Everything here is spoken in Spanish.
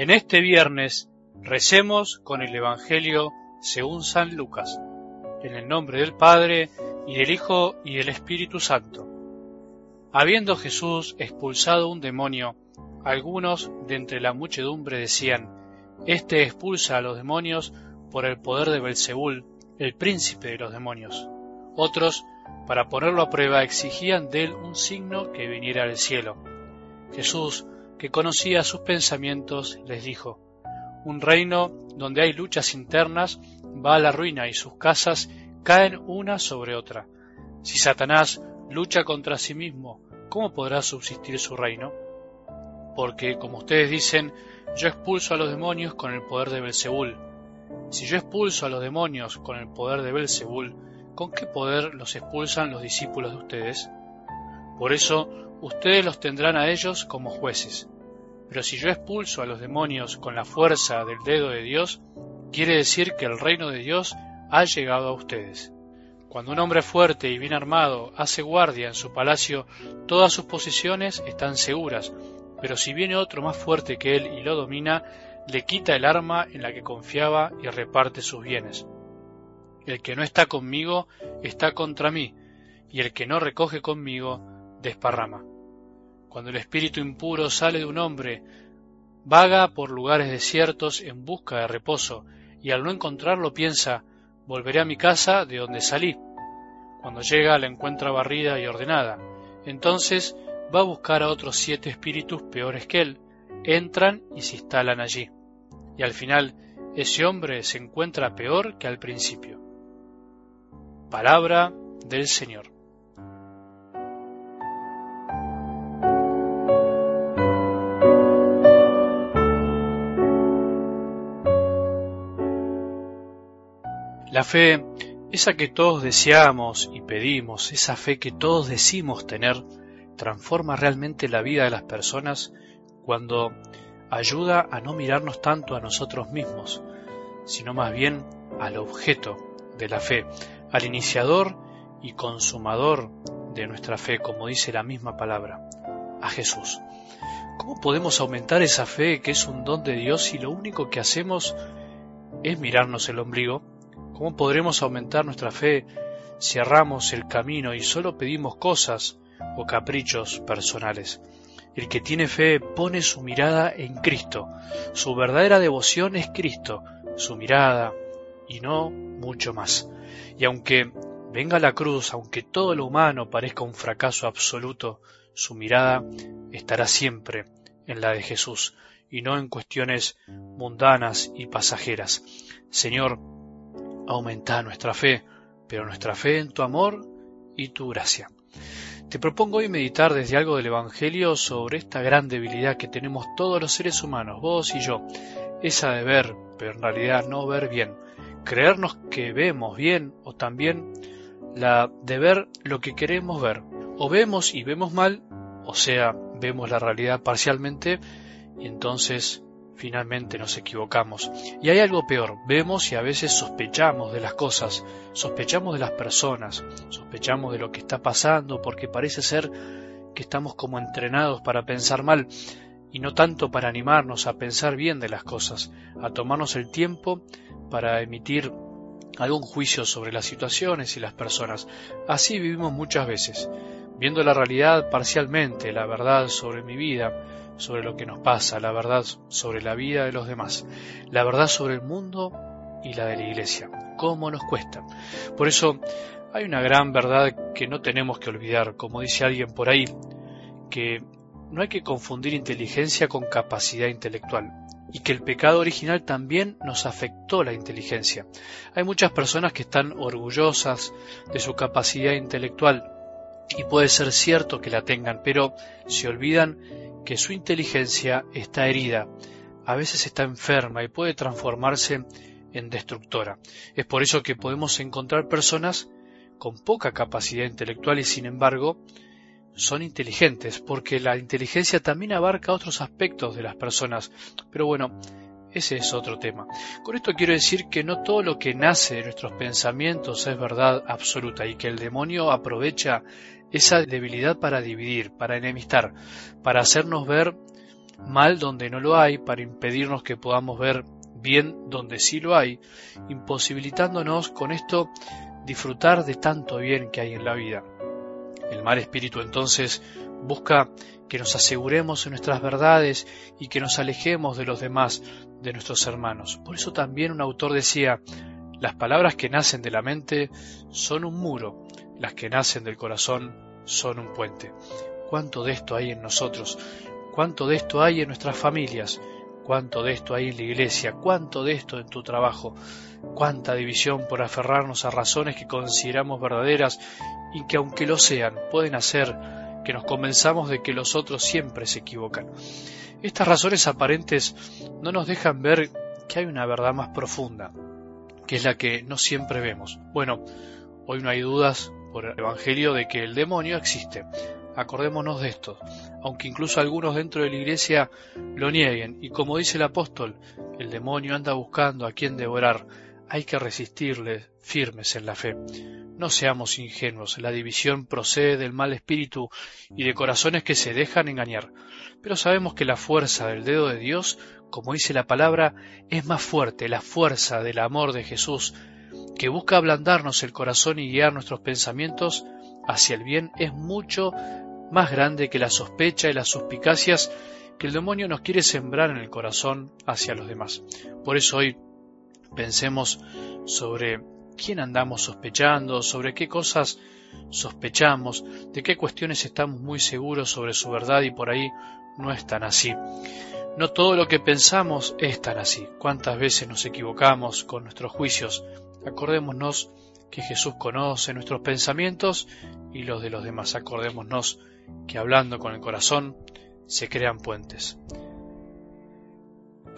En este viernes recemos con el Evangelio según San Lucas, en el nombre del Padre, y del Hijo, y del Espíritu Santo. Habiendo Jesús expulsado un demonio, algunos de entre la muchedumbre decían, Este expulsa a los demonios por el poder de Belzebul, el príncipe de los demonios. Otros, para ponerlo a prueba, exigían de él un signo que viniera del cielo. Jesús, que conocía sus pensamientos, les dijo, Un reino donde hay luchas internas va a la ruina y sus casas caen una sobre otra. Si Satanás lucha contra sí mismo, ¿cómo podrá subsistir su reino? Porque, como ustedes dicen, yo expulso a los demonios con el poder de Belzebul. Si yo expulso a los demonios con el poder de Belzebul, ¿con qué poder los expulsan los discípulos de ustedes? Por eso, ustedes los tendrán a ellos como jueces. Pero si yo expulso a los demonios con la fuerza del dedo de Dios, quiere decir que el reino de Dios ha llegado a ustedes. Cuando un hombre fuerte y bien armado hace guardia en su palacio, todas sus posesiones están seguras, pero si viene otro más fuerte que él y lo domina, le quita el arma en la que confiaba y reparte sus bienes. El que no está conmigo está contra mí, y el que no recoge conmigo desparrama. Cuando el espíritu impuro sale de un hombre, vaga por lugares desiertos en busca de reposo, y al no encontrarlo piensa, volveré a mi casa de donde salí. Cuando llega la encuentra barrida y ordenada. Entonces va a buscar a otros siete espíritus peores que él, entran y se instalan allí. Y al final ese hombre se encuentra peor que al principio. Palabra del Señor. La fe, esa que todos deseamos y pedimos, esa fe que todos decimos tener, transforma realmente la vida de las personas cuando ayuda a no mirarnos tanto a nosotros mismos, sino más bien al objeto de la fe, al iniciador y consumador de nuestra fe, como dice la misma palabra, a Jesús. ¿Cómo podemos aumentar esa fe que es un don de Dios si lo único que hacemos es mirarnos el ombligo? ¿Cómo podremos aumentar nuestra fe si erramos el camino y solo pedimos cosas o caprichos personales? El que tiene fe pone su mirada en Cristo. Su verdadera devoción es Cristo, su mirada, y no mucho más. Y aunque venga la cruz, aunque todo lo humano parezca un fracaso absoluto, su mirada estará siempre en la de Jesús y no en cuestiones mundanas y pasajeras. Señor, aumenta nuestra fe, pero nuestra fe en tu amor y tu gracia. Te propongo hoy meditar desde algo del Evangelio sobre esta gran debilidad que tenemos todos los seres humanos, vos y yo, esa de ver, pero en realidad no ver bien, creernos que vemos bien o también la de ver lo que queremos ver, o vemos y vemos mal, o sea, vemos la realidad parcialmente y entonces finalmente nos equivocamos. Y hay algo peor, vemos y a veces sospechamos de las cosas, sospechamos de las personas, sospechamos de lo que está pasando porque parece ser que estamos como entrenados para pensar mal y no tanto para animarnos a pensar bien de las cosas, a tomarnos el tiempo para emitir algún juicio sobre las situaciones y las personas. Así vivimos muchas veces, viendo la realidad parcialmente, la verdad sobre mi vida, sobre lo que nos pasa, la verdad sobre la vida de los demás, la verdad sobre el mundo y la de la iglesia. ¿Cómo nos cuesta? Por eso hay una gran verdad que no tenemos que olvidar, como dice alguien por ahí, que no hay que confundir inteligencia con capacidad intelectual y que el pecado original también nos afectó la inteligencia. Hay muchas personas que están orgullosas de su capacidad intelectual y puede ser cierto que la tengan, pero se olvidan que su inteligencia está herida, a veces está enferma y puede transformarse en destructora. Es por eso que podemos encontrar personas con poca capacidad intelectual y sin embargo son inteligentes, porque la inteligencia también abarca otros aspectos de las personas. Pero bueno, ese es otro tema. Con esto quiero decir que no todo lo que nace de nuestros pensamientos es verdad absoluta y que el demonio aprovecha esa debilidad para dividir, para enemistar, para hacernos ver mal donde no lo hay para impedirnos que podamos ver bien donde sí lo hay, imposibilitándonos con esto disfrutar de tanto bien que hay en la vida. El mal espíritu entonces busca que nos aseguremos en nuestras verdades y que nos alejemos de los demás, de nuestros hermanos. Por eso también un autor decía, las palabras que nacen de la mente son un muro, las que nacen del corazón son un puente. ¿Cuánto de esto hay en nosotros? ¿Cuánto de esto hay en nuestras familias? ¿Cuánto de esto hay en la iglesia? ¿Cuánto de esto en tu trabajo? ¿Cuánta división por aferrarnos a razones que consideramos verdaderas y que aunque lo sean, pueden hacer que nos convenzamos de que los otros siempre se equivocan? Estas razones aparentes no nos dejan ver que hay una verdad más profunda, que es la que no siempre vemos. Bueno, hoy no hay dudas por el Evangelio de que el demonio existe. Acordémonos de esto, aunque incluso algunos dentro de la iglesia lo nieguen, y como dice el apóstol, el demonio anda buscando a quien devorar, hay que resistirle firmes en la fe. No seamos ingenuos, la división procede del mal espíritu y de corazones que se dejan engañar, pero sabemos que la fuerza del dedo de Dios, como dice la palabra, es más fuerte, la fuerza del amor de Jesús, que busca ablandarnos el corazón y guiar nuestros pensamientos hacia el bien es mucho más grande que la sospecha y las suspicacias que el demonio nos quiere sembrar en el corazón hacia los demás. Por eso hoy pensemos sobre quién andamos sospechando, sobre qué cosas sospechamos, de qué cuestiones estamos muy seguros sobre su verdad y por ahí no es tan así. No todo lo que pensamos es tan así. ¿Cuántas veces nos equivocamos con nuestros juicios? Acordémonos que Jesús conoce nuestros pensamientos y los de los demás. Acordémonos que hablando con el corazón se crean puentes.